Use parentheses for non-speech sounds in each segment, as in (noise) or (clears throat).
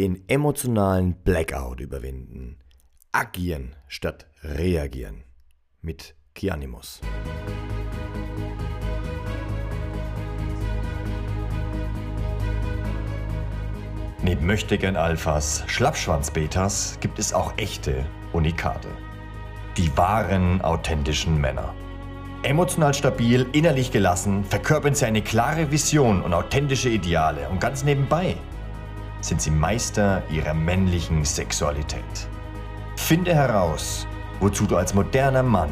Den emotionalen Blackout überwinden. Agieren statt reagieren. Mit Kianimus. Neben Möchtegern Alphas, Schlappschwanz-Betas gibt es auch echte Unikate. Die wahren, authentischen Männer. Emotional stabil, innerlich gelassen, verkörpern sie eine klare Vision und authentische Ideale. Und ganz nebenbei sind sie Meister ihrer männlichen Sexualität. Finde heraus, wozu du als moderner Mann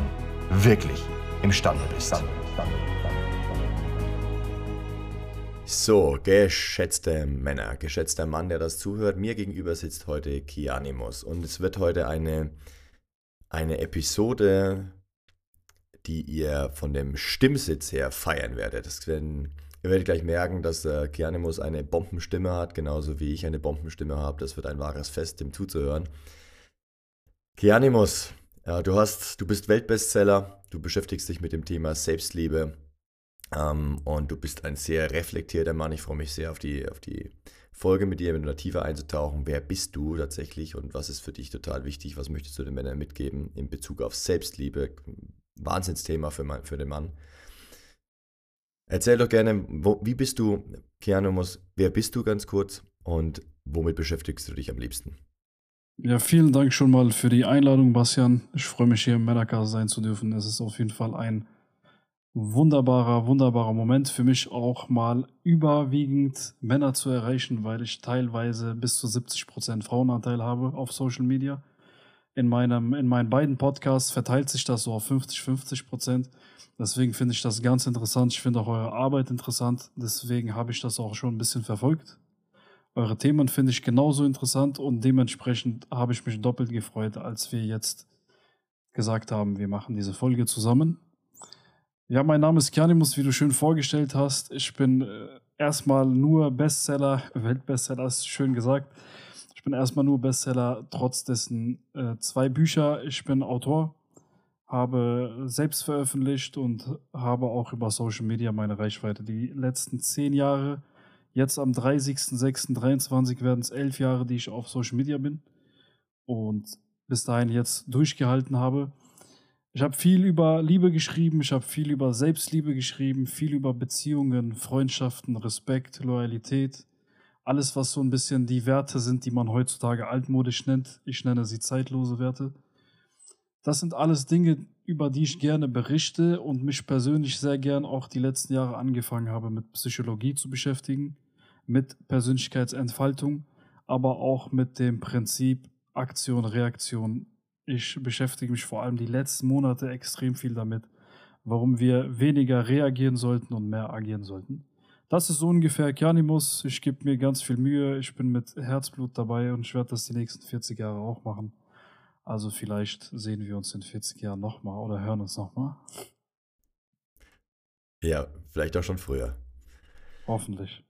wirklich imstande bist. So, geschätzte Männer, geschätzter Mann, der das zuhört, mir gegenüber sitzt heute Kianimus und es wird heute eine, eine Episode, die ihr von dem Stimmsitz her feiern werdet. Das werden, ihr werdet gleich merken, dass äh, Kianimus eine Bombenstimme hat, genauso wie ich eine Bombenstimme habe. Das wird ein wahres Fest, dem zuzuhören. Kianimus, ja, du hast, du bist Weltbestseller, du beschäftigst dich mit dem Thema Selbstliebe ähm, und du bist ein sehr reflektierter Mann. Ich freue mich sehr auf die, auf die Folge mit dir, mit einer Tiefe einzutauchen. Wer bist du tatsächlich und was ist für dich total wichtig? Was möchtest du den Männern mitgeben in Bezug auf Selbstliebe? Wahnsinnsthema für, mein, für den Mann. Erzähl doch gerne, wo, wie bist du, Keanu wer bist du ganz kurz und womit beschäftigst du dich am liebsten? Ja, vielen Dank schon mal für die Einladung, Bastian. Ich freue mich hier im Männercast sein zu dürfen. Es ist auf jeden Fall ein wunderbarer, wunderbarer Moment für mich auch mal überwiegend Männer zu erreichen, weil ich teilweise bis zu 70% Frauenanteil habe auf Social Media. In, meinem, in meinen beiden Podcasts verteilt sich das so auf 50, 50 Prozent. Deswegen finde ich das ganz interessant. Ich finde auch eure Arbeit interessant. Deswegen habe ich das auch schon ein bisschen verfolgt. Eure Themen finde ich genauso interessant und dementsprechend habe ich mich doppelt gefreut, als wir jetzt gesagt haben, wir machen diese Folge zusammen. Ja, mein Name ist Kianimus, wie du schön vorgestellt hast. Ich bin äh, erstmal nur Bestseller, (laughs) Weltbestseller, ist schön gesagt. Ich bin erstmal nur Bestseller, trotz dessen äh, zwei Bücher. Ich bin Autor, habe selbst veröffentlicht und habe auch über Social Media meine Reichweite. Die letzten zehn Jahre, jetzt am 30.06.23 werden es elf Jahre, die ich auf Social Media bin und bis dahin jetzt durchgehalten habe. Ich habe viel über Liebe geschrieben, ich habe viel über Selbstliebe geschrieben, viel über Beziehungen, Freundschaften, Respekt, Loyalität. Alles, was so ein bisschen die Werte sind, die man heutzutage altmodisch nennt. Ich nenne sie zeitlose Werte. Das sind alles Dinge, über die ich gerne berichte und mich persönlich sehr gern auch die letzten Jahre angefangen habe, mit Psychologie zu beschäftigen, mit Persönlichkeitsentfaltung, aber auch mit dem Prinzip Aktion, Reaktion, ich beschäftige mich vor allem die letzten Monate extrem viel damit, warum wir weniger reagieren sollten und mehr agieren sollten. Das ist so ungefähr Kianimus. Ich gebe mir ganz viel Mühe. Ich bin mit Herzblut dabei und ich werde das die nächsten 40 Jahre auch machen. Also vielleicht sehen wir uns in 40 Jahren nochmal oder hören uns nochmal. Ja, vielleicht auch schon früher. Hoffentlich.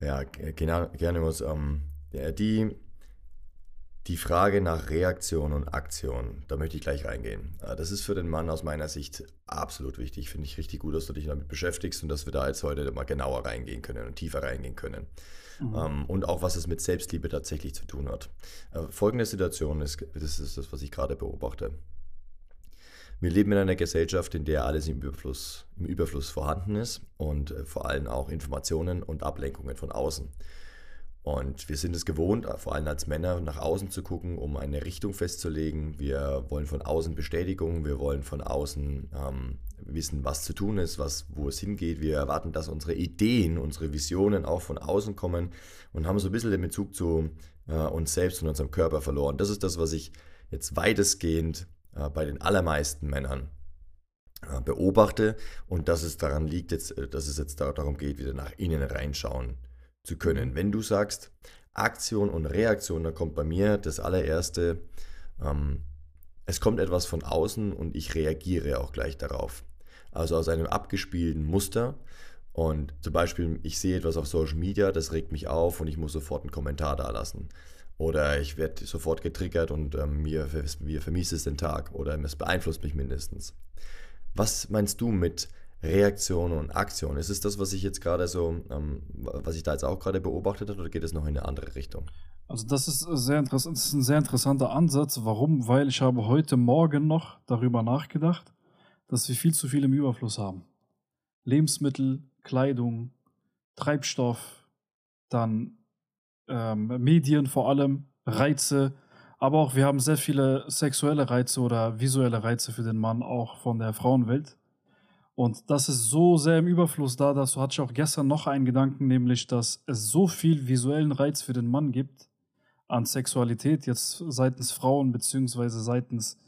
Ja, Kianimus, ähm, die die Frage nach Reaktion und Aktion, da möchte ich gleich reingehen. Äh, das ist für den Mann aus meiner Sicht absolut wichtig. Finde ich richtig gut, dass du dich damit beschäftigst und dass wir da jetzt heute mal genauer reingehen können und tiefer reingehen können. Mhm. Ähm, und auch, was es mit Selbstliebe tatsächlich zu tun hat. Äh, folgende Situation ist, das ist das, was ich gerade beobachte. Wir leben in einer Gesellschaft, in der alles im Überfluss, im Überfluss vorhanden ist und äh, vor allem auch Informationen und Ablenkungen von außen. Und wir sind es gewohnt, vor allem als Männer, nach außen zu gucken, um eine Richtung festzulegen. Wir wollen von außen Bestätigung, wir wollen von außen ähm, wissen, was zu tun ist, was, wo es hingeht. Wir erwarten, dass unsere Ideen, unsere Visionen auch von außen kommen und haben so ein bisschen den Bezug zu äh, uns selbst und unserem Körper verloren. Das ist das, was ich jetzt weitestgehend äh, bei den allermeisten Männern äh, beobachte und dass es daran liegt, jetzt, äh, dass es jetzt darum geht, wieder nach innen reinschauen zu können. Wenn du sagst Aktion und Reaktion, da kommt bei mir das allererste, ähm, es kommt etwas von außen und ich reagiere auch gleich darauf. Also aus einem abgespielten Muster. Und zum Beispiel, ich sehe etwas auf Social Media, das regt mich auf und ich muss sofort einen Kommentar da lassen. Oder ich werde sofort getriggert und ähm, mir, mir vermiest es den Tag oder es beeinflusst mich mindestens. Was meinst du mit Reaktion und Aktion. Ist es das, was ich jetzt gerade so, ähm, was ich da jetzt auch gerade beobachtet habe, oder geht es noch in eine andere Richtung? Also das ist sehr interessant, das ist ein sehr interessanter Ansatz. Warum? Weil ich habe heute Morgen noch darüber nachgedacht, dass wir viel zu viel im Überfluss haben. Lebensmittel, Kleidung, Treibstoff, dann ähm, Medien vor allem, Reize, aber auch wir haben sehr viele sexuelle Reize oder visuelle Reize für den Mann, auch von der Frauenwelt. Und das ist so sehr im Überfluss da, dazu hatte ich auch gestern noch einen Gedanken, nämlich, dass es so viel visuellen Reiz für den Mann gibt an Sexualität, jetzt seitens Frauen beziehungsweise seitens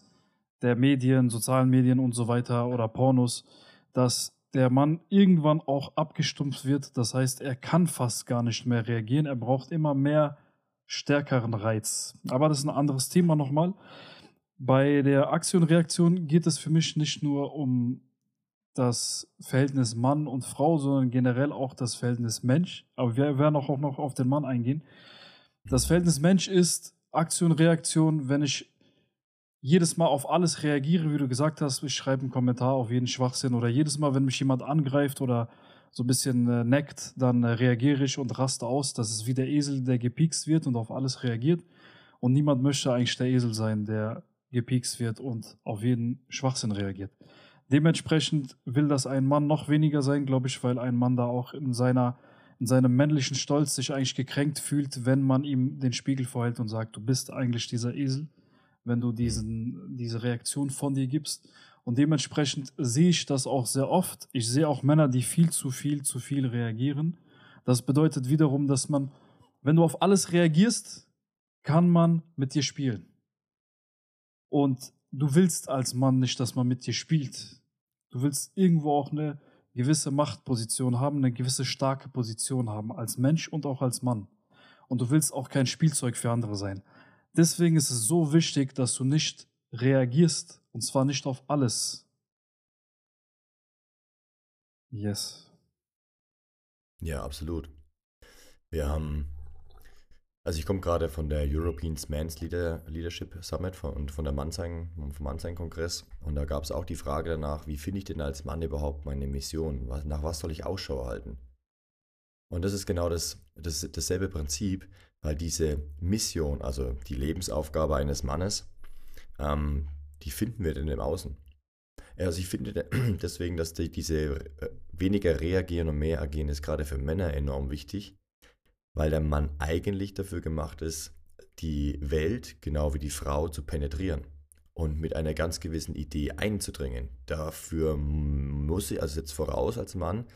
der Medien, sozialen Medien und so weiter oder Pornos, dass der Mann irgendwann auch abgestumpft wird. Das heißt, er kann fast gar nicht mehr reagieren. Er braucht immer mehr stärkeren Reiz. Aber das ist ein anderes Thema nochmal. Bei der Aktion-Reaktion geht es für mich nicht nur um das Verhältnis Mann und Frau, sondern generell auch das Verhältnis Mensch. Aber wir werden auch noch auf den Mann eingehen. Das Verhältnis Mensch ist Aktion, Reaktion. Wenn ich jedes Mal auf alles reagiere, wie du gesagt hast, ich schreibe einen Kommentar auf jeden Schwachsinn oder jedes Mal, wenn mich jemand angreift oder so ein bisschen äh, neckt, dann äh, reagiere ich und raste aus. Das ist wie der Esel, der gepiekst wird und auf alles reagiert. Und niemand möchte eigentlich der Esel sein, der gepiekst wird und auf jeden Schwachsinn reagiert. Dementsprechend will das ein Mann noch weniger sein, glaube ich, weil ein Mann da auch in seiner in seinem männlichen Stolz sich eigentlich gekränkt fühlt, wenn man ihm den Spiegel vorhält und sagt, du bist eigentlich dieser Esel, wenn du diesen, diese Reaktion von dir gibst. Und dementsprechend sehe ich das auch sehr oft. Ich sehe auch Männer, die viel zu viel, zu viel reagieren. Das bedeutet wiederum, dass man, wenn du auf alles reagierst, kann man mit dir spielen. Und du willst als Mann nicht, dass man mit dir spielt. Du willst irgendwo auch eine gewisse Machtposition haben, eine gewisse starke Position haben, als Mensch und auch als Mann. Und du willst auch kein Spielzeug für andere sein. Deswegen ist es so wichtig, dass du nicht reagierst, und zwar nicht auf alles. Yes. Ja, absolut. Wir haben also ich komme gerade von der European Men's Leader, Leadership Summit und von der Mannzeigen, vom Mannzeigen-Kongress. Und da gab es auch die Frage danach, wie finde ich denn als Mann überhaupt meine Mission? Nach was soll ich Ausschau halten? Und das ist genau das, das, dasselbe Prinzip, weil diese Mission, also die Lebensaufgabe eines Mannes, ähm, die finden wir denn im Außen. Also ich finde (clears throat) deswegen, dass die, diese äh, weniger reagieren und mehr agieren ist gerade für Männer enorm wichtig, weil der Mann eigentlich dafür gemacht ist, die Welt genau wie die Frau zu penetrieren und mit einer ganz gewissen Idee einzudringen. Dafür muss ich, also jetzt voraus als Mann,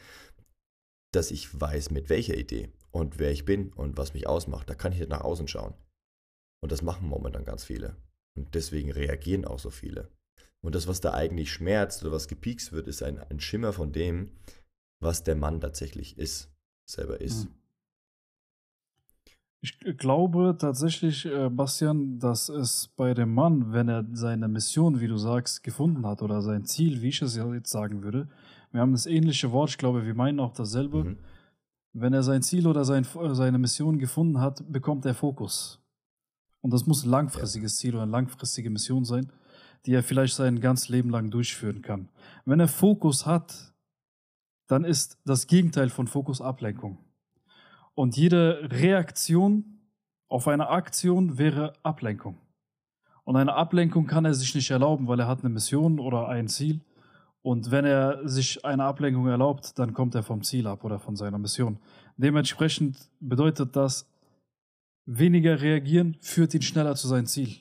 dass ich weiß, mit welcher Idee und wer ich bin und was mich ausmacht. Da kann ich nach außen schauen. Und das machen momentan ganz viele. Und deswegen reagieren auch so viele. Und das, was da eigentlich schmerzt oder was gepiekst wird, ist ein, ein Schimmer von dem, was der Mann tatsächlich ist, selber ist. Mhm. Ich glaube tatsächlich, äh, Bastian, dass es bei dem Mann, wenn er seine Mission, wie du sagst, gefunden hat oder sein Ziel, wie ich es jetzt sagen würde, wir haben das ähnliche Wort, ich glaube, wir meinen auch dasselbe. Mhm. Wenn er sein Ziel oder sein, seine Mission gefunden hat, bekommt er Fokus. Und das muss ein langfristiges Ziel oder eine langfristige Mission sein, die er vielleicht sein ganzes Leben lang durchführen kann. Wenn er Fokus hat, dann ist das Gegenteil von Fokus Ablenkung. Und jede Reaktion auf eine Aktion wäre Ablenkung. Und eine Ablenkung kann er sich nicht erlauben, weil er hat eine Mission oder ein Ziel. Und wenn er sich eine Ablenkung erlaubt, dann kommt er vom Ziel ab oder von seiner Mission. Dementsprechend bedeutet das, weniger reagieren führt ihn schneller zu seinem Ziel.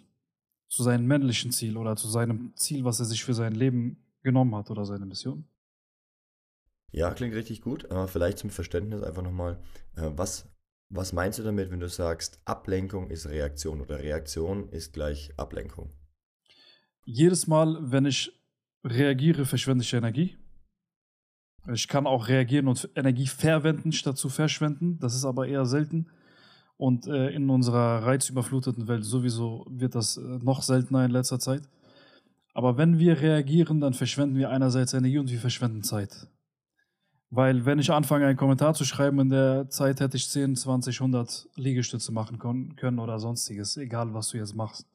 Zu seinem männlichen Ziel oder zu seinem Ziel, was er sich für sein Leben genommen hat oder seine Mission. Ja, klingt richtig gut. Aber vielleicht zum Verständnis einfach nochmal, äh, was, was meinst du damit, wenn du sagst, Ablenkung ist Reaktion oder Reaktion ist gleich Ablenkung? Jedes Mal, wenn ich reagiere, verschwende ich Energie. Ich kann auch reagieren und Energie verwenden statt zu verschwenden. Das ist aber eher selten. Und äh, in unserer reizüberfluteten Welt sowieso wird das äh, noch seltener in letzter Zeit. Aber wenn wir reagieren, dann verschwenden wir einerseits Energie und wir verschwenden Zeit. Weil wenn ich anfange, einen Kommentar zu schreiben, in der Zeit hätte ich 10, 20, 100 Liegestütze machen können oder sonstiges, egal was du jetzt machst.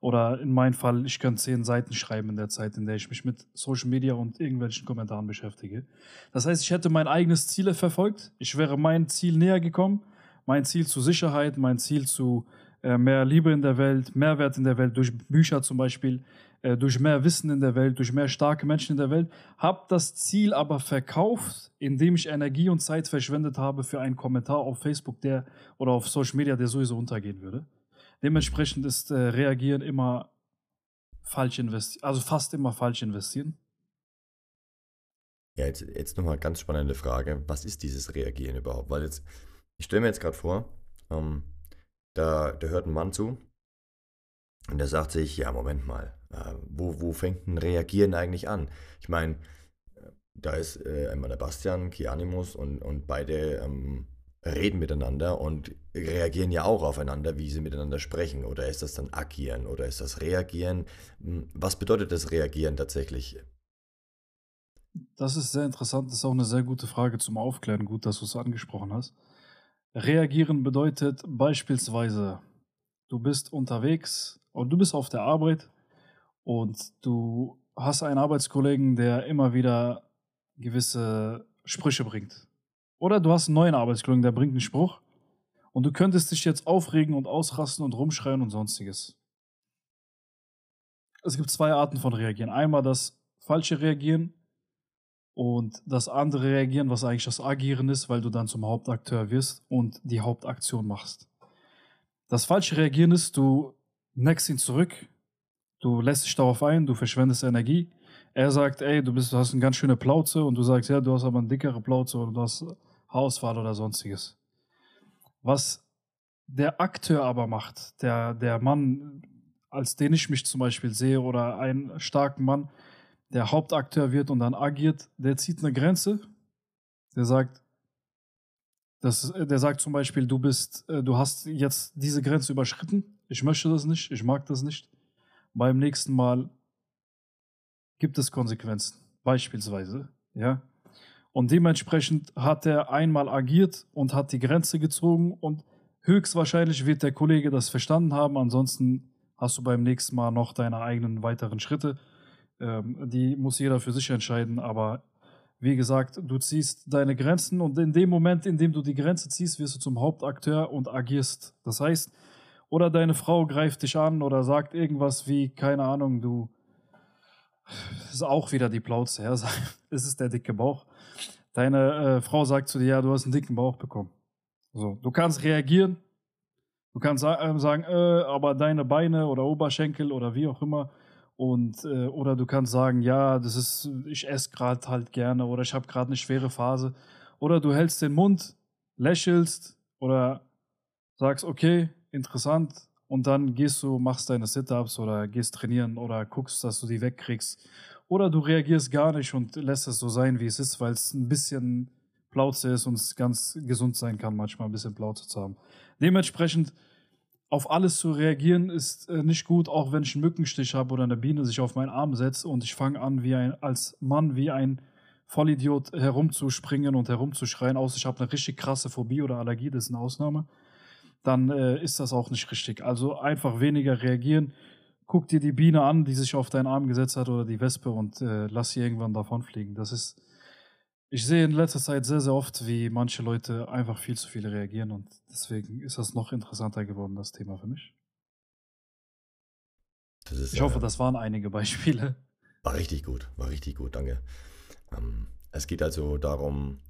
Oder in meinem Fall, ich kann zehn Seiten schreiben in der Zeit, in der ich mich mit Social Media und irgendwelchen Kommentaren beschäftige. Das heißt, ich hätte mein eigenes Ziel verfolgt. Ich wäre mein Ziel näher gekommen. Mein Ziel zu Sicherheit, mein Ziel zu äh, mehr Liebe in der Welt, Mehrwert in der Welt, durch Bücher zum Beispiel, durch mehr Wissen in der Welt, durch mehr starke Menschen in der Welt. Habe das Ziel aber verkauft, indem ich Energie und Zeit verschwendet habe für einen Kommentar auf Facebook, der oder auf Social Media, der sowieso untergehen würde. Dementsprechend ist äh, Reagieren immer falsch investieren, also fast immer falsch investieren. Ja, jetzt, jetzt nochmal ganz spannende Frage. Was ist dieses Reagieren überhaupt? Weil jetzt, ich stelle mir jetzt gerade vor, ähm, da, da hört ein Mann zu und der sagt sich, ja, Moment mal, äh, wo, wo fängt ein Reagieren eigentlich an? Ich meine, da ist äh, einmal der Bastian, Kianimus und, und beide ähm, reden miteinander und reagieren ja auch aufeinander, wie sie miteinander sprechen. Oder ist das dann agieren oder ist das reagieren? Hm, was bedeutet das Reagieren tatsächlich? Das ist sehr interessant, das ist auch eine sehr gute Frage zum Aufklären. Gut, dass du es angesprochen hast. Reagieren bedeutet beispielsweise, du bist unterwegs und du bist auf der Arbeit und du hast einen Arbeitskollegen, der immer wieder gewisse Sprüche bringt. Oder du hast einen neuen Arbeitskollegen, der bringt einen Spruch und du könntest dich jetzt aufregen und ausrasten und rumschreien und sonstiges. Es gibt zwei Arten von Reagieren. Einmal das falsche Reagieren und das andere Reagieren, was eigentlich das Agieren ist, weil du dann zum Hauptakteur wirst und die Hauptaktion machst. Das falsche Reagieren ist, du neckst ihn zurück, du lässt dich darauf ein, du verschwendest Energie. Er sagt, ey, du bist, hast eine ganz schöne Plauze und du sagst, ja, du hast aber eine dickere Plauze oder du hast Haarausfall oder sonstiges. Was der Akteur aber macht, der, der Mann, als den ich mich zum Beispiel sehe, oder einen starken Mann, der Hauptakteur wird und dann agiert, der zieht eine Grenze. Der sagt, das, der sagt zum Beispiel, du bist, äh, du hast jetzt diese Grenze überschritten. Ich möchte das nicht, ich mag das nicht. Beim nächsten Mal gibt es Konsequenzen, beispielsweise, ja. Und dementsprechend hat er einmal agiert und hat die Grenze gezogen und höchstwahrscheinlich wird der Kollege das verstanden haben. Ansonsten hast du beim nächsten Mal noch deine eigenen weiteren Schritte. Ähm, die muss jeder für sich entscheiden, aber wie gesagt, du ziehst deine Grenzen und in dem Moment, in dem du die Grenze ziehst, wirst du zum Hauptakteur und agierst. Das heißt, oder deine Frau greift dich an oder sagt irgendwas wie, keine Ahnung, du, das ist auch wieder die Plauze, ja, (laughs) es ist der dicke Bauch. Deine äh, Frau sagt zu dir, ja, du hast einen dicken Bauch bekommen. So, du kannst reagieren. Du kannst äh, sagen, äh, aber deine Beine oder Oberschenkel oder wie auch immer. Und, äh, oder du kannst sagen, ja, das ist, ich esse gerade halt gerne oder ich habe gerade eine schwere Phase. Oder du hältst den Mund, lächelst oder sagst, okay, interessant. Und dann gehst du, machst deine Sit-Ups oder gehst trainieren oder guckst, dass du die wegkriegst oder du reagierst gar nicht und lässt es so sein, wie es ist, weil es ein bisschen Plauze ist und es ganz gesund sein kann, manchmal ein bisschen Plauze zu haben. Dementsprechend auf alles zu reagieren ist äh, nicht gut, auch wenn ich einen Mückenstich habe oder eine Biene sich auf meinen Arm setzt und ich fange an, wie ein, als Mann wie ein Vollidiot herumzuspringen und herumzuschreien, außer ich habe eine richtig krasse Phobie oder Allergie, das ist eine Ausnahme, dann äh, ist das auch nicht richtig. Also einfach weniger reagieren, guck dir die Biene an, die sich auf deinen Arm gesetzt hat oder die Wespe und äh, lass sie irgendwann davonfliegen. Das ist, ich sehe in letzter Zeit sehr, sehr oft, wie manche Leute einfach viel zu viel reagieren und deswegen ist das noch interessanter geworden, das Thema für mich. ich hoffe, das waren einige Beispiele. War richtig gut, war richtig gut, danke. Ähm, es geht also darum,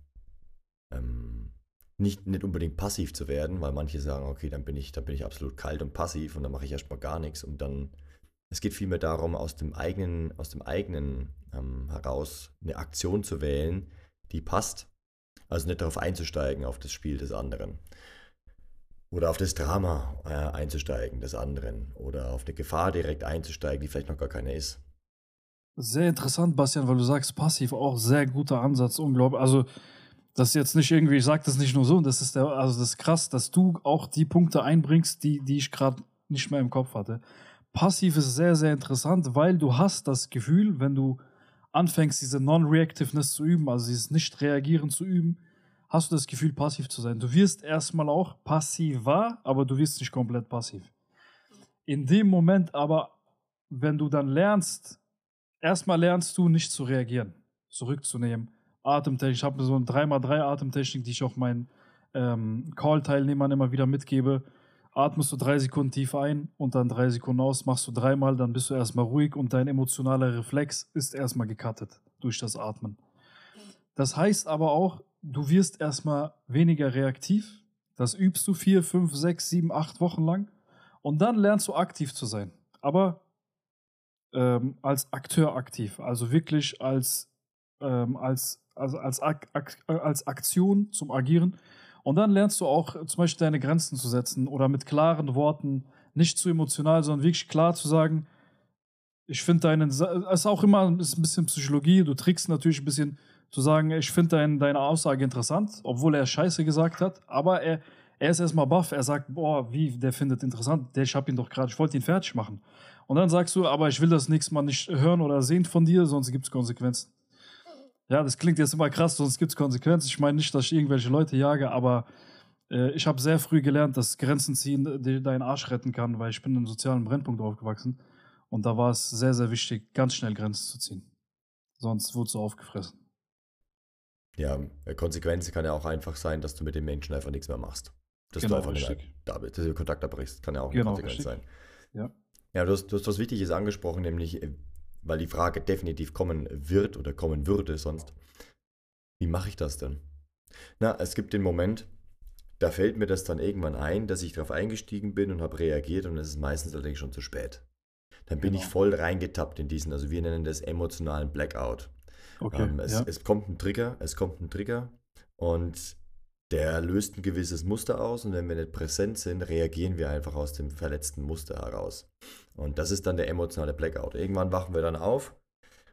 ähm, nicht, nicht unbedingt passiv zu werden, weil manche sagen, okay, dann bin ich, dann bin ich absolut kalt und passiv und dann mache ich erstmal gar nichts und dann es geht vielmehr darum, aus dem eigenen, aus dem eigenen ähm, heraus eine Aktion zu wählen, die passt. Also nicht darauf einzusteigen, auf das Spiel des anderen. Oder auf das Drama äh, einzusteigen des anderen. Oder auf eine Gefahr direkt einzusteigen, die vielleicht noch gar keine ist. Sehr interessant, Bastian, weil du sagst, passiv auch sehr guter Ansatz, unglaublich. Also, das ist jetzt nicht irgendwie, ich sage das nicht nur so, das ist der, also das ist krass, dass du auch die Punkte einbringst, die, die ich gerade nicht mehr im Kopf hatte. Passiv ist sehr, sehr interessant, weil du hast das Gefühl, wenn du anfängst, diese Non-Reactiveness zu üben, also dieses Nicht-Reagieren zu üben, hast du das Gefühl, passiv zu sein. Du wirst erstmal auch passiver, aber du wirst nicht komplett passiv. in dem Moment aber, wenn du dann lernst, erstmal lernst du nicht zu reagieren, zurückzunehmen. Atemtechnik, ich habe so eine 3x3 Atemtechnik, die ich auch meinen ähm, Call-Teilnehmern immer wieder mitgebe. Atmest du drei Sekunden tief ein und dann drei Sekunden aus, machst du dreimal, dann bist du erstmal ruhig und dein emotionaler Reflex ist erstmal gecuttet durch das Atmen. Das heißt aber auch, du wirst erstmal weniger reaktiv. Das übst du vier, fünf, sechs, sieben, acht Wochen lang und dann lernst du aktiv zu sein. Aber ähm, als Akteur aktiv, also wirklich als, ähm, als, also als, Ak Ak als Aktion zum Agieren. Und dann lernst du auch zum Beispiel deine Grenzen zu setzen oder mit klaren Worten, nicht zu emotional, sondern wirklich klar zu sagen, ich finde deinen, es ist auch immer ist ein bisschen Psychologie, du trickst natürlich ein bisschen zu sagen, ich finde dein, deine Aussage interessant, obwohl er Scheiße gesagt hat, aber er, er ist erstmal baff, er sagt, boah, wie, der findet interessant, der, ich hab ihn doch gerade, ich wollte ihn fertig machen. Und dann sagst du, aber ich will das nächste Mal nicht hören oder sehen von dir, sonst gibt es Konsequenzen. Ja, das klingt jetzt immer krass, sonst gibt es Konsequenzen. Ich meine nicht, dass ich irgendwelche Leute jage, aber äh, ich habe sehr früh gelernt, dass Grenzen ziehen dir deinen Arsch retten kann, weil ich bin in einem sozialen Brennpunkt aufgewachsen. Und da war es sehr, sehr wichtig, ganz schnell Grenzen zu ziehen. Sonst wurdest du aufgefressen. Ja, Konsequenz kann ja auch einfach sein, dass du mit dem Menschen einfach nichts mehr machst. Dass genau, du einfach nicht da bist, dass du Kontakt abbrichst. Kann ja auch eine genau, Konsequenz richtig. sein. Ja. Ja, du hast, du hast was Wichtiges angesprochen, nämlich äh, weil die Frage definitiv kommen wird oder kommen würde sonst. Wie mache ich das denn? Na, es gibt den Moment, da fällt mir das dann irgendwann ein, dass ich darauf eingestiegen bin und habe reagiert und es ist meistens allerdings schon zu spät. Dann bin genau. ich voll reingetappt in diesen, also wir nennen das emotionalen Blackout. Okay, ähm, es, ja. es kommt ein Trigger, es kommt ein Trigger und der löst ein gewisses Muster aus und wenn wir nicht präsent sind, reagieren wir einfach aus dem verletzten Muster heraus. Und das ist dann der emotionale Blackout. Irgendwann wachen wir dann auf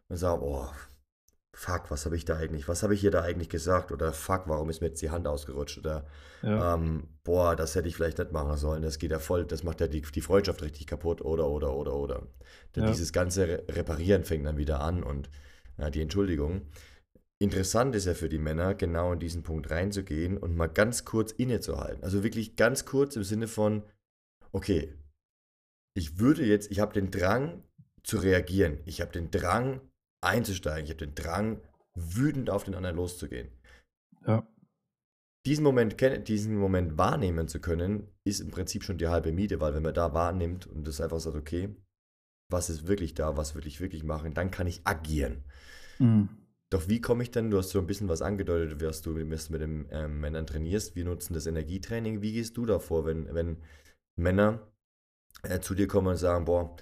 und sagen, oh, fuck, was habe ich da eigentlich, was habe ich hier da eigentlich gesagt? Oder fuck, warum ist mir jetzt die Hand ausgerutscht? Oder ja. ähm, boah, das hätte ich vielleicht nicht machen sollen. Das geht ja voll, das macht ja die, die Freundschaft richtig kaputt. Oder, oder, oder, oder. Denn ja. dieses ganze Reparieren fängt dann wieder an und ja, die Entschuldigung. Interessant ist ja für die Männer, genau in diesen Punkt reinzugehen und mal ganz kurz innezuhalten. Also wirklich ganz kurz im Sinne von, okay, ich würde jetzt, ich habe den Drang zu reagieren. Ich habe den Drang einzusteigen. Ich habe den Drang, wütend auf den anderen loszugehen. Ja. Diesen Moment, diesen Moment wahrnehmen zu können, ist im Prinzip schon die halbe Miete, weil wenn man da wahrnimmt und das einfach sagt, okay, was ist wirklich da, was will ich wirklich machen, dann kann ich agieren. Mhm. Doch wie komme ich denn, du hast so ein bisschen was angedeutet, wirst du mit, mit den ähm, Männern trainierst, wir nutzen das Energietraining. Wie gehst du davor, wenn, wenn Männer äh, zu dir kommen und sagen, boah,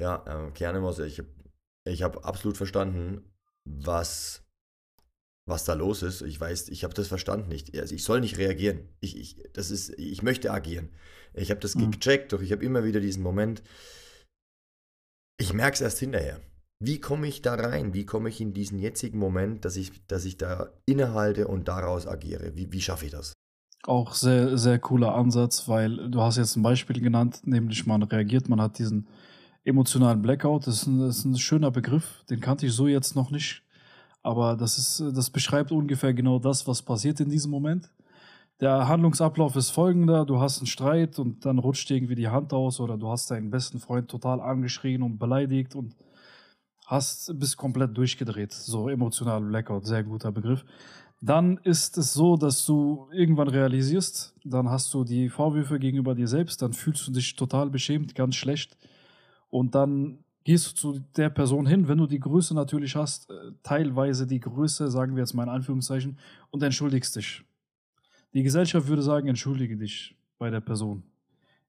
ja, äh, Kernemos, ich habe ich hab absolut verstanden, was, was da los ist. Ich weiß, ich habe das verstanden nicht. Also ich soll nicht reagieren. Ich, ich, das ist, ich möchte agieren. Ich habe das mhm. gecheckt, doch ich habe immer wieder diesen Moment, ich merke es erst hinterher. Wie komme ich da rein? Wie komme ich in diesen jetzigen Moment, dass ich, dass ich da innehalte und daraus agiere? Wie, wie schaffe ich das? Auch sehr, sehr cooler Ansatz, weil du hast jetzt ein Beispiel genannt, nämlich man reagiert, man hat diesen emotionalen Blackout. Das ist ein, das ist ein schöner Begriff, den kannte ich so jetzt noch nicht. Aber das, ist, das beschreibt ungefähr genau das, was passiert in diesem Moment. Der Handlungsablauf ist folgender: Du hast einen Streit und dann rutscht irgendwie die Hand aus oder du hast deinen besten Freund total angeschrien und beleidigt und hast, bist komplett durchgedreht. So emotional Blackout, sehr guter Begriff. Dann ist es so, dass du irgendwann realisierst, dann hast du die Vorwürfe gegenüber dir selbst, dann fühlst du dich total beschämt, ganz schlecht. Und dann gehst du zu der Person hin, wenn du die Größe natürlich hast, äh, teilweise die Größe, sagen wir jetzt mal in Anführungszeichen, und entschuldigst dich. Die Gesellschaft würde sagen, entschuldige dich bei der Person.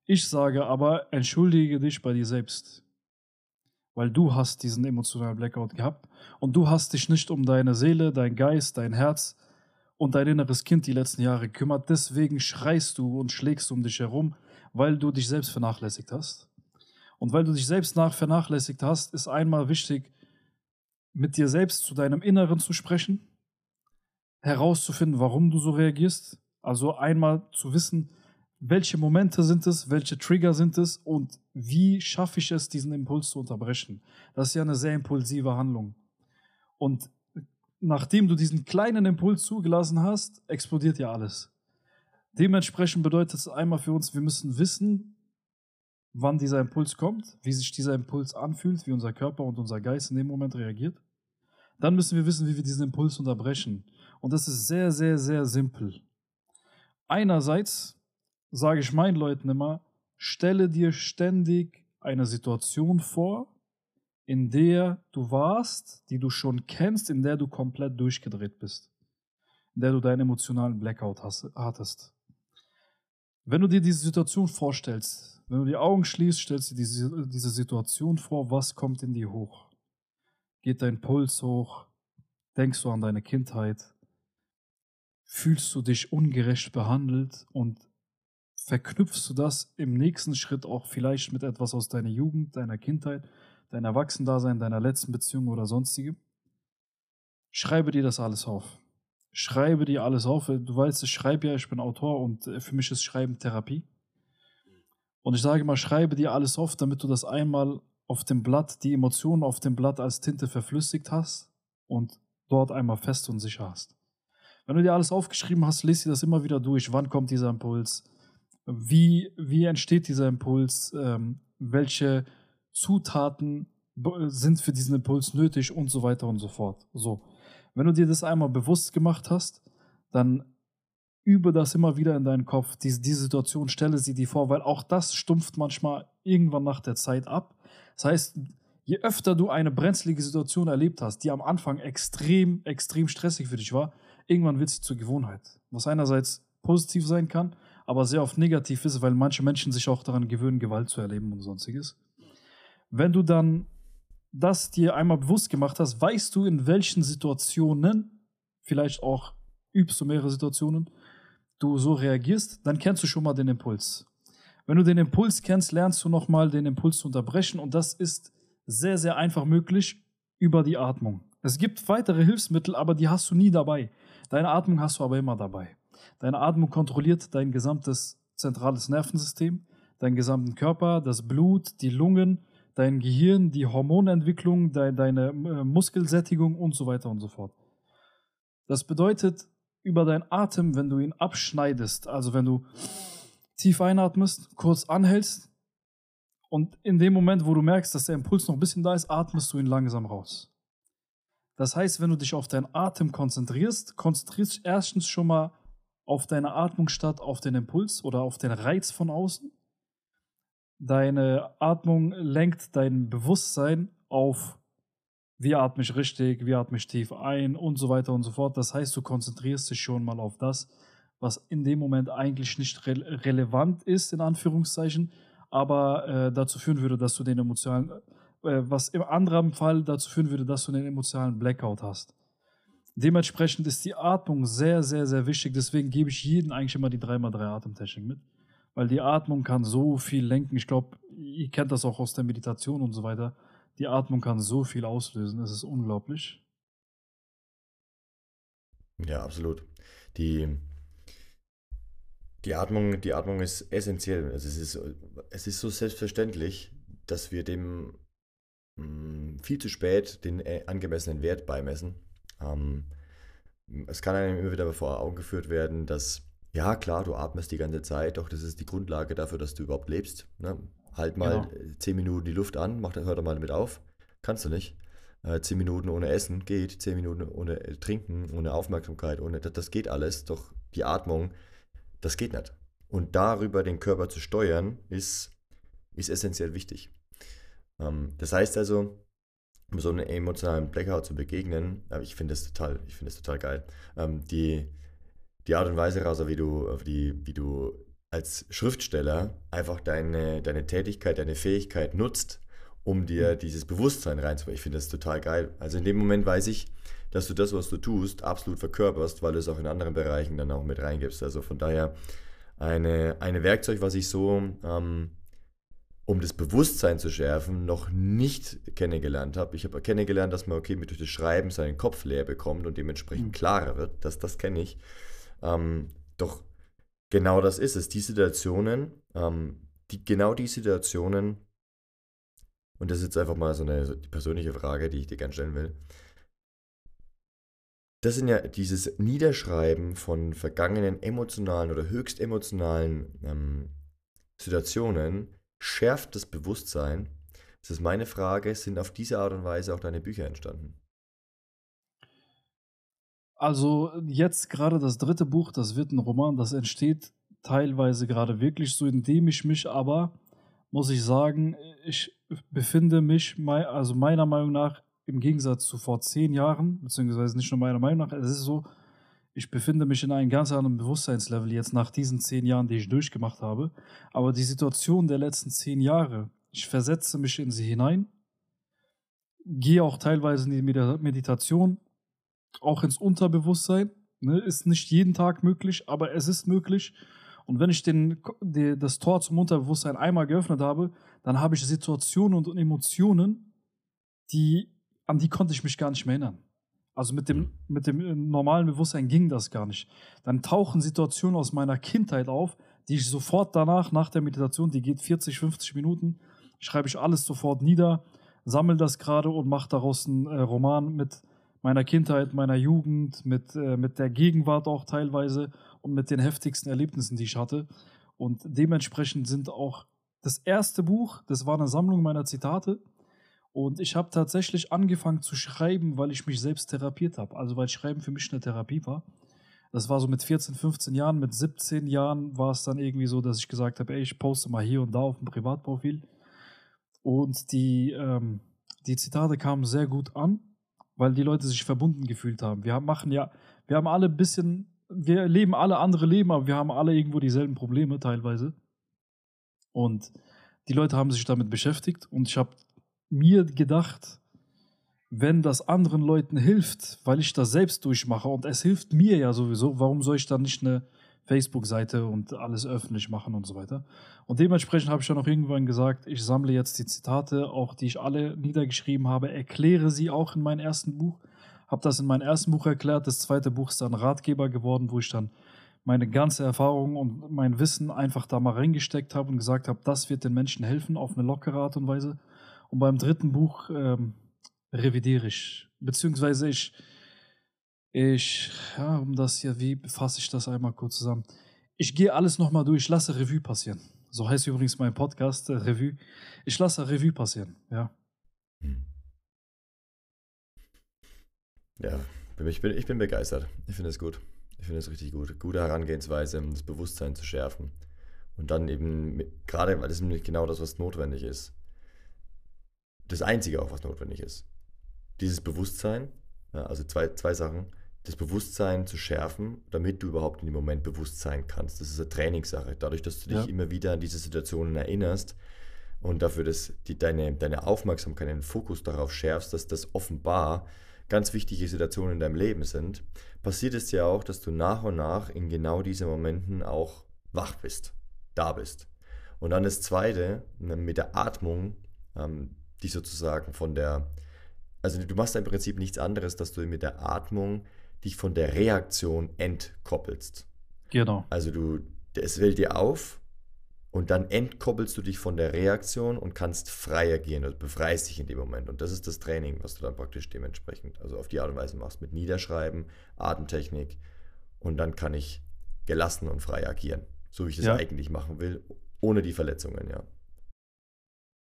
Ich sage aber, entschuldige dich bei dir selbst weil du hast diesen emotionalen Blackout gehabt und du hast dich nicht um deine Seele, dein Geist, dein Herz und dein inneres Kind die letzten Jahre gekümmert. Deswegen schreist du und schlägst um dich herum, weil du dich selbst vernachlässigt hast. Und weil du dich selbst nach vernachlässigt hast, ist einmal wichtig, mit dir selbst zu deinem Inneren zu sprechen, herauszufinden, warum du so reagierst. Also einmal zu wissen, welche Momente sind es, welche Trigger sind es und wie schaffe ich es, diesen Impuls zu unterbrechen. Das ist ja eine sehr impulsive Handlung. Und nachdem du diesen kleinen Impuls zugelassen hast, explodiert ja alles. Dementsprechend bedeutet es einmal für uns, wir müssen wissen, wann dieser Impuls kommt, wie sich dieser Impuls anfühlt, wie unser Körper und unser Geist in dem Moment reagiert. Dann müssen wir wissen, wie wir diesen Impuls unterbrechen. Und das ist sehr, sehr, sehr simpel. Einerseits sage ich meinen Leuten immer, stelle dir ständig eine Situation vor, in der du warst, die du schon kennst, in der du komplett durchgedreht bist, in der du deinen emotionalen Blackout hattest. Wenn du dir diese Situation vorstellst, wenn du die Augen schließt, stellst du dir diese, diese Situation vor, was kommt in dir hoch? Geht dein Puls hoch? Denkst du an deine Kindheit? Fühlst du dich ungerecht behandelt und verknüpfst du das im nächsten Schritt auch vielleicht mit etwas aus deiner Jugend, deiner Kindheit, dein Erwachsendasein, deiner letzten Beziehung oder sonstige? Schreibe dir das alles auf schreibe dir alles auf. Du weißt, ich schreibe ja, ich bin Autor und äh, für mich ist Schreiben Therapie. Und ich sage mal, schreibe dir alles auf, damit du das einmal auf dem Blatt, die Emotionen auf dem Blatt als Tinte verflüssigt hast und dort einmal fest und sicher hast. Wenn du dir alles aufgeschrieben hast, lest dir das immer wieder durch. Wann kommt dieser Impuls? Wie, wie entsteht dieser Impuls? Ähm, welche Zutaten sind für diesen Impuls nötig und so weiter und so fort. So. Wenn du dir das einmal bewusst gemacht hast, dann übe das immer wieder in deinen Kopf. Diese, diese Situation, stelle sie dir vor, weil auch das stumpft manchmal irgendwann nach der Zeit ab. Das heißt, je öfter du eine brenzlige Situation erlebt hast, die am Anfang extrem, extrem stressig für dich war, irgendwann wird sie zur Gewohnheit. Was einerseits positiv sein kann, aber sehr oft negativ ist, weil manche Menschen sich auch daran gewöhnen, Gewalt zu erleben und sonstiges. Wenn du dann das dir einmal bewusst gemacht hast, weißt du, in welchen Situationen, vielleicht auch übst du mehrere Situationen, du so reagierst, dann kennst du schon mal den Impuls. Wenn du den Impuls kennst, lernst du nochmal den Impuls zu unterbrechen und das ist sehr, sehr einfach möglich über die Atmung. Es gibt weitere Hilfsmittel, aber die hast du nie dabei. Deine Atmung hast du aber immer dabei. Deine Atmung kontrolliert dein gesamtes zentrales Nervensystem, deinen gesamten Körper, das Blut, die Lungen, dein Gehirn, die Hormonentwicklung, de deine äh, Muskelsättigung und so weiter und so fort. Das bedeutet, über deinen Atem, wenn du ihn abschneidest, also wenn du tief einatmest, kurz anhältst und in dem Moment, wo du merkst, dass der Impuls noch ein bisschen da ist, atmest du ihn langsam raus. Das heißt, wenn du dich auf deinen Atem konzentrierst, konzentrierst du erstens schon mal auf deine Atmung statt auf den Impuls oder auf den Reiz von außen. Deine Atmung lenkt dein Bewusstsein auf, wie atme ich richtig, wie atme ich tief ein und so weiter und so fort. Das heißt, du konzentrierst dich schon mal auf das, was in dem Moment eigentlich nicht re relevant ist, in Anführungszeichen, aber äh, dazu führen würde, dass du den emotionalen, äh, was im anderen Fall dazu führen würde, dass du den emotionalen Blackout hast. Dementsprechend ist die Atmung sehr, sehr, sehr wichtig. Deswegen gebe ich jedem eigentlich immer die 3x3 Atemtechnik mit weil die Atmung kann so viel lenken. Ich glaube, ihr kennt das auch aus der Meditation und so weiter. Die Atmung kann so viel auslösen, es ist unglaublich. Ja, absolut. Die, die, Atmung, die Atmung ist essentiell. Also es, ist, es ist so selbstverständlich, dass wir dem hm, viel zu spät den äh, angemessenen Wert beimessen. Ähm, es kann einem immer wieder vor Augen geführt werden, dass ja, klar, du atmest die ganze Zeit, doch das ist die Grundlage dafür, dass du überhaupt lebst. Ne? Halt mal genau. 10 Minuten die Luft an, mach, hör doch mal damit auf. Kannst du nicht. Äh, 10 Minuten ohne Essen geht, 10 Minuten ohne äh, Trinken, ohne Aufmerksamkeit, ohne das, das geht alles. Doch die Atmung, das geht nicht. Und darüber den Körper zu steuern, ist, ist essentiell wichtig. Ähm, das heißt also, so einem emotionalen Blackout zu begegnen, ich finde das total, ich finde das total geil. Ähm, die die Art und Weise, also wie du, wie, wie du als Schriftsteller einfach deine, deine Tätigkeit, deine Fähigkeit nutzt, um dir mhm. dieses Bewusstsein reinzubringen. Ich finde das total geil. Also in dem Moment weiß ich, dass du das, was du tust, absolut verkörperst, weil du es auch in anderen Bereichen dann auch mit reingibst. Also von daher eine, eine Werkzeug, was ich so, ähm, um das Bewusstsein zu schärfen, noch nicht kennengelernt habe. Ich habe kennengelernt, dass man okay mit durch das Schreiben seinen Kopf leer bekommt und dementsprechend mhm. klarer wird. Das, das kenne ich. Ähm, doch genau das ist es. Die Situationen, ähm, die, genau die Situationen, und das ist jetzt einfach mal so eine so die persönliche Frage, die ich dir gerne stellen will. Das sind ja dieses Niederschreiben von vergangenen emotionalen oder höchst emotionalen ähm, Situationen, schärft das Bewusstsein? Das ist meine Frage. Sind auf diese Art und Weise auch deine Bücher entstanden? Also jetzt gerade das dritte Buch, das wird ein Roman, das entsteht teilweise gerade wirklich so, indem ich mich aber, muss ich sagen, ich befinde mich, also meiner Meinung nach, im Gegensatz zu vor zehn Jahren, beziehungsweise nicht nur meiner Meinung nach, es ist so, ich befinde mich in einem ganz anderen Bewusstseinslevel jetzt nach diesen zehn Jahren, die ich durchgemacht habe. Aber die Situation der letzten zehn Jahre, ich versetze mich in sie hinein, gehe auch teilweise in die Meditation, auch ins Unterbewusstsein. Ne? Ist nicht jeden Tag möglich, aber es ist möglich. Und wenn ich den, die, das Tor zum Unterbewusstsein einmal geöffnet habe, dann habe ich Situationen und Emotionen, die, an die konnte ich mich gar nicht mehr erinnern. Also mit dem, mit dem äh, normalen Bewusstsein ging das gar nicht. Dann tauchen Situationen aus meiner Kindheit auf, die ich sofort danach, nach der Meditation, die geht 40, 50 Minuten, schreibe ich alles sofort nieder, sammle das gerade und mache daraus einen äh, Roman mit meiner Kindheit, meiner Jugend, mit, äh, mit der Gegenwart auch teilweise und mit den heftigsten Erlebnissen, die ich hatte. Und dementsprechend sind auch das erste Buch, das war eine Sammlung meiner Zitate, und ich habe tatsächlich angefangen zu schreiben, weil ich mich selbst therapiert habe. Also weil Schreiben für mich eine Therapie war. Das war so mit 14, 15 Jahren. Mit 17 Jahren war es dann irgendwie so, dass ich gesagt habe, ey, ich poste mal hier und da auf dem Privatprofil. Und die, ähm, die Zitate kamen sehr gut an, weil die Leute sich verbunden gefühlt haben. Wir machen ja, wir haben alle ein bisschen, wir leben alle andere Leben, aber wir haben alle irgendwo dieselben Probleme teilweise. Und die Leute haben sich damit beschäftigt und ich habe mir gedacht, wenn das anderen Leuten hilft, weil ich das selbst durchmache und es hilft mir ja sowieso, warum soll ich dann nicht eine Facebook-Seite und alles öffentlich machen und so weiter? Und dementsprechend habe ich dann auch irgendwann gesagt, ich sammle jetzt die Zitate, auch die ich alle niedergeschrieben habe, erkläre sie auch in meinem ersten Buch. Habe das in meinem ersten Buch erklärt. Das zweite Buch ist dann Ratgeber geworden, wo ich dann meine ganze Erfahrung und mein Wissen einfach da mal reingesteckt habe und gesagt habe, das wird den Menschen helfen auf eine lockere Art und Weise. Und beim dritten Buch ähm, revidiere ich. Beziehungsweise ich, ich, ja, um das hier, wie fasse ich das einmal kurz zusammen? Ich gehe alles nochmal durch, lasse Revue passieren. So heißt übrigens mein Podcast, äh, Revue. Ich lasse Revue passieren, ja. Hm. Ja, ich bin, ich bin begeistert. Ich finde es gut. Ich finde es richtig gut. Gute Herangehensweise, um das Bewusstsein zu schärfen. Und dann eben, gerade weil das nämlich genau das, was notwendig ist das Einzige auch, was notwendig ist. Dieses Bewusstsein, also zwei, zwei Sachen, das Bewusstsein zu schärfen, damit du überhaupt in dem Moment bewusst sein kannst. Das ist eine Trainingssache. Dadurch, dass du dich ja. immer wieder an diese Situationen erinnerst und dafür, dass die, deine, deine Aufmerksamkeit, den Fokus darauf schärfst, dass das offenbar ganz wichtige Situationen in deinem Leben sind, passiert es ja auch, dass du nach und nach in genau diesen Momenten auch wach bist, da bist. Und dann das Zweite, ne, mit der Atmung, ähm, dich sozusagen von der, also du machst im Prinzip nichts anderes, dass du mit der Atmung dich von der Reaktion entkoppelst. Genau. Also du, es fällt dir auf und dann entkoppelst du dich von der Reaktion und kannst frei agieren, also befreist dich in dem Moment. Und das ist das Training, was du dann praktisch dementsprechend, also auf die Art und Weise machst, mit Niederschreiben, Atemtechnik und dann kann ich gelassen und frei agieren, so wie ich das ja. eigentlich machen will, ohne die Verletzungen, ja.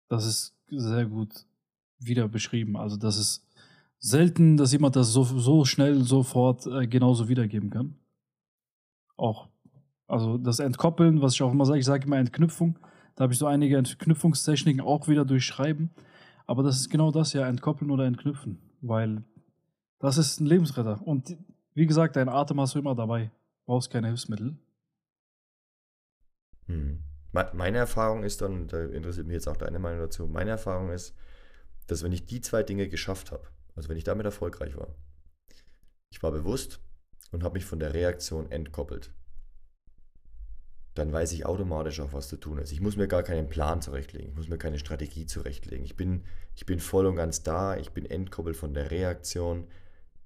Das ist sehr gut wieder beschrieben. Also das ist selten, dass jemand das so, so schnell sofort äh, genauso wiedergeben kann. Auch. Also das Entkoppeln, was ich auch immer sage, ich sage immer Entknüpfung. Da habe ich so einige Entknüpfungstechniken auch wieder durchschreiben. Aber das ist genau das ja, entkoppeln oder entknüpfen. Weil das ist ein Lebensretter. Und wie gesagt, dein Atem hast du immer dabei. Brauchst keine Hilfsmittel. Hm. Meine Erfahrung ist dann, da interessiert mich jetzt auch deine Meinung dazu, meine Erfahrung ist, dass wenn ich die zwei Dinge geschafft habe, also wenn ich damit erfolgreich war, ich war bewusst und habe mich von der Reaktion entkoppelt, dann weiß ich automatisch auch, was zu tun ist. Ich muss mir gar keinen Plan zurechtlegen, ich muss mir keine Strategie zurechtlegen. Ich bin, ich bin voll und ganz da, ich bin entkoppelt von der Reaktion,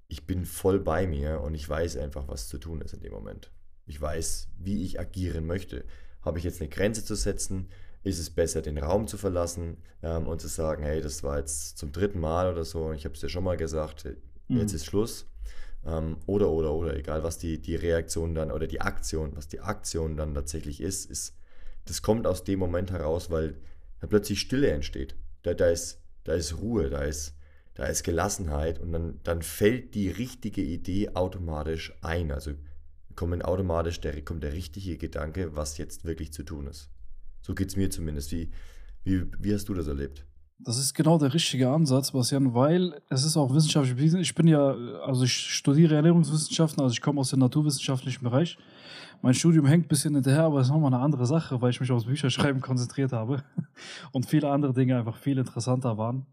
ich bin voll bei mir und ich weiß einfach, was zu tun ist in dem Moment. Ich weiß, wie ich agieren möchte. Habe ich jetzt eine Grenze zu setzen? Ist es besser, den Raum zu verlassen ähm, und zu sagen, hey, das war jetzt zum dritten Mal oder so, ich habe es dir schon mal gesagt, mhm. jetzt ist Schluss. Ähm, oder, oder, oder, egal was die, die Reaktion dann oder die Aktion, was die Aktion dann tatsächlich ist, ist, das kommt aus dem Moment heraus, weil da plötzlich Stille entsteht. Da, da, ist, da ist Ruhe, da ist, da ist Gelassenheit und dann, dann fällt die richtige Idee automatisch ein. Also kommt automatisch der, kommt der richtige Gedanke, was jetzt wirklich zu tun ist. So geht es mir zumindest. Wie, wie, wie hast du das erlebt? Das ist genau der richtige Ansatz, Bastian, weil es ist auch wissenschaftlich. Ich bin ja, also ich studiere Ernährungswissenschaften, also ich komme aus dem naturwissenschaftlichen Bereich. Mein Studium hängt ein bisschen hinterher, aber es ist nochmal eine andere Sache, weil ich mich aufs Bücherschreiben konzentriert habe (laughs) und viele andere Dinge einfach viel interessanter waren.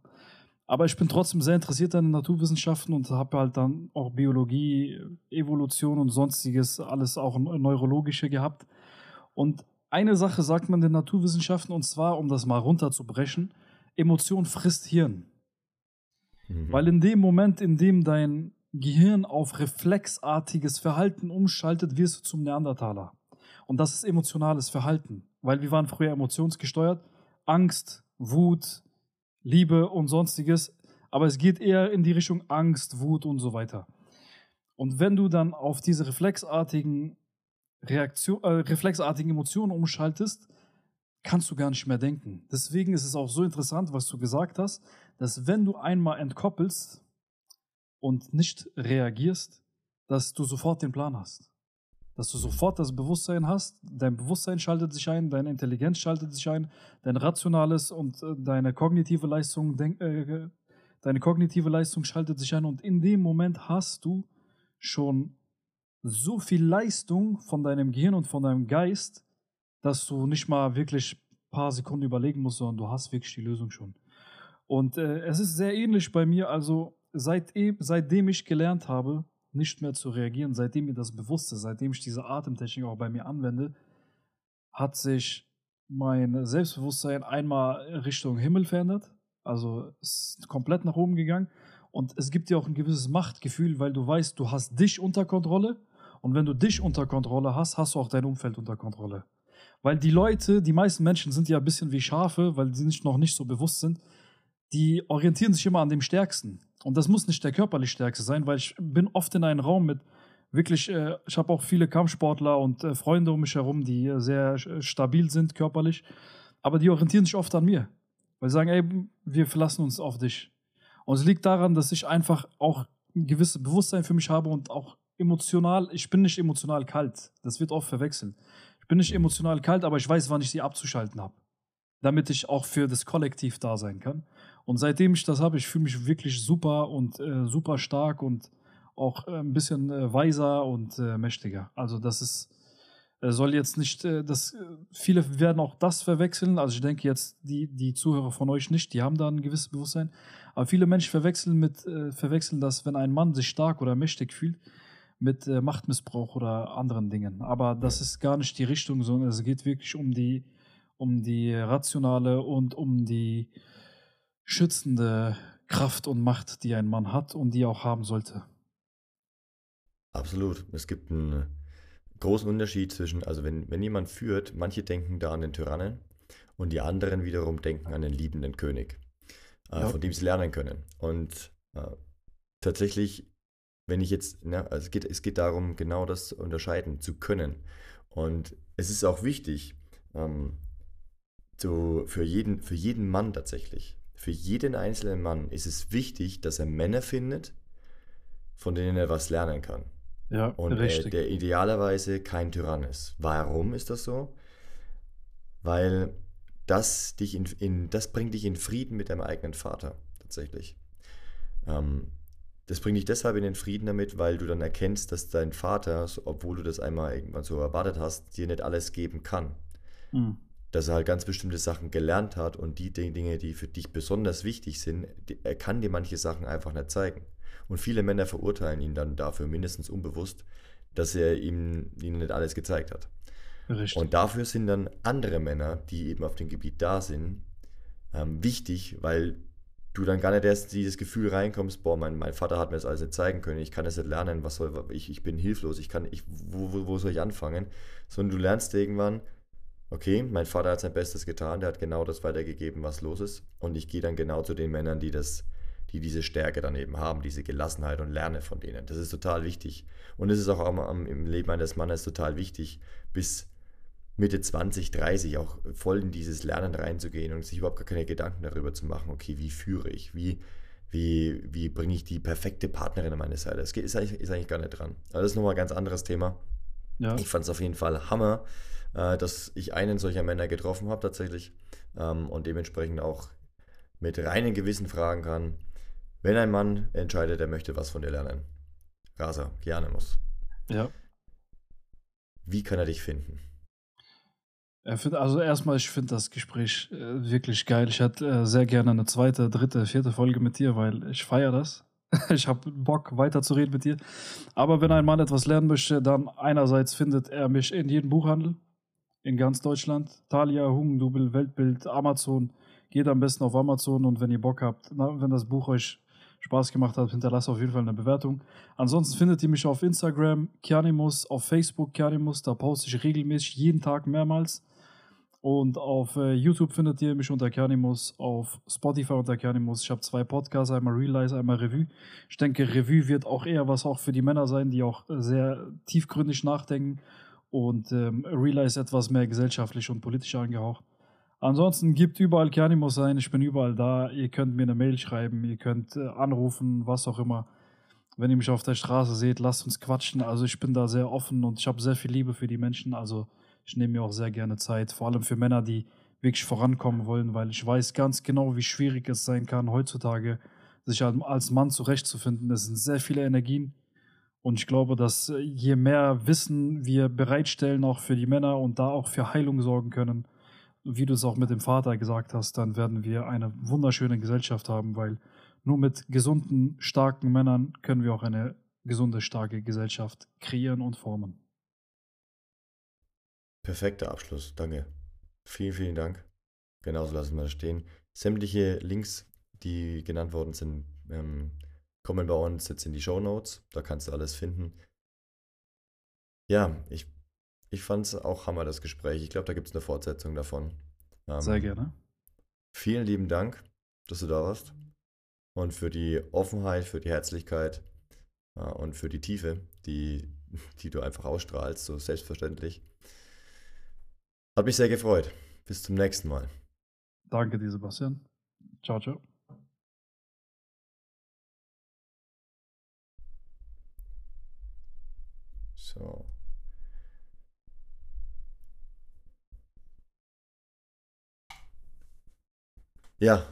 Aber ich bin trotzdem sehr interessiert an den Naturwissenschaften und habe halt dann auch Biologie, Evolution und sonstiges, alles auch neurologische gehabt. Und eine Sache sagt man den Naturwissenschaften, und zwar, um das mal runterzubrechen, Emotion frisst Hirn. Mhm. Weil in dem Moment, in dem dein Gehirn auf reflexartiges Verhalten umschaltet, wirst du zum Neandertaler. Und das ist emotionales Verhalten, weil wir waren früher emotionsgesteuert. Angst, Wut, Liebe und sonstiges. Aber es geht eher in die Richtung Angst, Wut und so weiter. Und wenn du dann auf diese reflexartigen Reaktion, äh, reflexartigen Emotionen umschaltest, kannst du gar nicht mehr denken. Deswegen ist es auch so interessant, was du gesagt hast, dass wenn du einmal entkoppelst und nicht reagierst, dass du sofort den Plan hast. Dass du sofort das Bewusstsein hast, dein Bewusstsein schaltet sich ein, deine Intelligenz schaltet sich ein, dein rationales und äh, deine kognitive Leistung, äh, deine kognitive Leistung schaltet sich ein und in dem Moment hast du schon so viel Leistung von deinem Gehirn und von deinem Geist, dass du nicht mal wirklich ein paar Sekunden überlegen musst, sondern du hast wirklich die Lösung schon. Und äh, es ist sehr ähnlich bei mir, also seit, e, seitdem ich gelernt habe, nicht mehr zu reagieren, seitdem mir das bewusst ist, seitdem ich diese Atemtechnik auch bei mir anwende, hat sich mein Selbstbewusstsein einmal Richtung Himmel verändert. Also ist komplett nach oben gegangen. Und es gibt dir auch ein gewisses Machtgefühl, weil du weißt, du hast dich unter Kontrolle. Und wenn du dich unter Kontrolle hast, hast du auch dein Umfeld unter Kontrolle. Weil die Leute, die meisten Menschen sind ja ein bisschen wie Schafe, weil sie nicht, noch nicht so bewusst sind, die orientieren sich immer an dem Stärksten. Und das muss nicht der körperlich Stärkste sein, weil ich bin oft in einem Raum mit wirklich, äh, ich habe auch viele Kampfsportler und äh, Freunde um mich herum, die äh, sehr stabil sind körperlich, aber die orientieren sich oft an mir, weil sie sagen, ey, wir verlassen uns auf dich. Und es liegt daran, dass ich einfach auch ein gewisses Bewusstsein für mich habe und auch emotional, ich bin nicht emotional kalt, das wird oft verwechselt. Ich bin nicht emotional kalt, aber ich weiß, wann ich sie abzuschalten habe, damit ich auch für das Kollektiv da sein kann. Und seitdem ich das habe, ich fühle mich wirklich super und äh, super stark und auch äh, ein bisschen äh, weiser und äh, mächtiger. Also das ist äh, soll jetzt nicht, äh, das viele werden auch das verwechseln. Also ich denke jetzt die die Zuhörer von euch nicht, die haben da ein gewisses Bewusstsein. Aber viele Menschen verwechseln mit verwechseln das, wenn ein Mann sich stark oder mächtig fühlt, mit Machtmissbrauch oder anderen Dingen. Aber das ist gar nicht die Richtung, sondern es geht wirklich um die um die rationale und um die schützende Kraft und Macht, die ein Mann hat und die auch haben sollte. Absolut. Es gibt einen großen Unterschied zwischen, also wenn, wenn jemand führt, manche denken da an den Tyrannen und die anderen wiederum denken an den liebenden König, äh, ja. von dem sie lernen können. Und äh, tatsächlich, wenn ich jetzt, na, also es, geht, es geht darum, genau das unterscheiden zu können. Und es ist auch wichtig, ähm, so für jeden, für jeden Mann tatsächlich, für jeden einzelnen Mann ist es wichtig, dass er Männer findet, von denen er was lernen kann. Ja, und äh, der idealerweise kein Tyrann ist. Warum ist das so? Weil das dich in, in, das bringt dich in Frieden mit deinem eigenen Vater, tatsächlich. Ähm, das bringt dich deshalb in den Frieden damit, weil du dann erkennst, dass dein Vater, obwohl du das einmal irgendwann so erwartet hast, dir nicht alles geben kann. Mhm dass er halt ganz bestimmte Sachen gelernt hat und die Dinge, die für dich besonders wichtig sind, er kann dir manche Sachen einfach nicht zeigen. Und viele Männer verurteilen ihn dann dafür, mindestens unbewusst, dass er ihm, ihnen nicht alles gezeigt hat. Richtig. Und dafür sind dann andere Männer, die eben auf dem Gebiet da sind, ähm, wichtig, weil du dann gar nicht erst dieses Gefühl reinkommst, boah, mein, mein Vater hat mir das alles nicht zeigen können, ich kann das nicht lernen, was soll, ich, ich bin hilflos, ich kann, ich, wo, wo, wo soll ich anfangen? Sondern du lernst irgendwann, okay, mein Vater hat sein Bestes getan, der hat genau das weitergegeben, was los ist. Und ich gehe dann genau zu den Männern, die das, die diese Stärke dann eben haben, diese Gelassenheit und lerne von denen. Das ist total wichtig. Und es ist auch im Leben eines Mannes total wichtig, bis Mitte 20, 30 auch voll in dieses Lernen reinzugehen und sich überhaupt gar keine Gedanken darüber zu machen, okay, wie führe ich, wie, wie, wie bringe ich die perfekte Partnerin an meine Seite. Das ist eigentlich, ist eigentlich gar nicht dran. Aber das ist nochmal ein ganz anderes Thema. Ja. Ich fand es auf jeden Fall Hammer, äh, dass ich einen solcher Männer getroffen habe tatsächlich ähm, und dementsprechend auch mit reinen Gewissen fragen kann, wenn ein Mann entscheidet, er möchte was von dir lernen. Rasa, gerne muss. Ja. Wie kann er dich finden? Also erstmal, ich finde das Gespräch äh, wirklich geil. Ich hätte äh, sehr gerne eine zweite, dritte, vierte Folge mit dir, weil ich feiere das. (laughs) ich habe Bock, weiter zu reden mit dir. Aber wenn ein Mann etwas lernen möchte, dann einerseits findet er mich in jedem Buchhandel in ganz Deutschland. Thalia, Hugendubel, Weltbild, Amazon. Geht am besten auf Amazon und wenn ihr Bock habt, na, wenn das Buch euch Spaß gemacht hat, hinterlasst auf jeden Fall eine Bewertung. Ansonsten findet ihr mich auf Instagram, Kianimus, auf Facebook, Kianimus. Da poste ich regelmäßig jeden Tag mehrmals. Und auf äh, YouTube findet ihr mich unter Kernimus, auf Spotify unter Kernimus. Ich habe zwei Podcasts, einmal Realize, einmal Revue. Ich denke, Revue wird auch eher was auch für die Männer sein, die auch äh, sehr tiefgründig nachdenken und ähm, Realize etwas mehr gesellschaftlich und politisch angehaucht. Ansonsten gibt überall Kernimus sein, ich bin überall da. Ihr könnt mir eine Mail schreiben, ihr könnt äh, anrufen, was auch immer. Wenn ihr mich auf der Straße seht, lasst uns quatschen. Also ich bin da sehr offen und ich habe sehr viel Liebe für die Menschen. Also ich nehme mir auch sehr gerne Zeit, vor allem für Männer, die wirklich vorankommen wollen, weil ich weiß ganz genau, wie schwierig es sein kann, heutzutage sich als Mann zurechtzufinden. Es sind sehr viele Energien. Und ich glaube, dass äh, je mehr Wissen wir bereitstellen, auch für die Männer und da auch für Heilung sorgen können, wie du es auch mit dem Vater gesagt hast, dann werden wir eine wunderschöne Gesellschaft haben, weil nur mit gesunden, starken Männern können wir auch eine gesunde, starke Gesellschaft kreieren und formen. Perfekter Abschluss, danke. Vielen, vielen Dank. Genauso lassen wir das stehen. Sämtliche Links, die genannt worden sind, ähm, kommen bei uns jetzt in die Show Notes. Da kannst du alles finden. Ja, ich, ich fand es auch Hammer, das Gespräch. Ich glaube, da gibt es eine Fortsetzung davon. Ähm, Sehr gerne. Vielen lieben Dank, dass du da warst. Und für die Offenheit, für die Herzlichkeit äh, und für die Tiefe, die, (laughs) die du einfach ausstrahlst, so selbstverständlich. Hat mich sehr gefreut. Bis zum nächsten Mal. Danke dir, Sebastian. Ciao, ciao. So. Ja,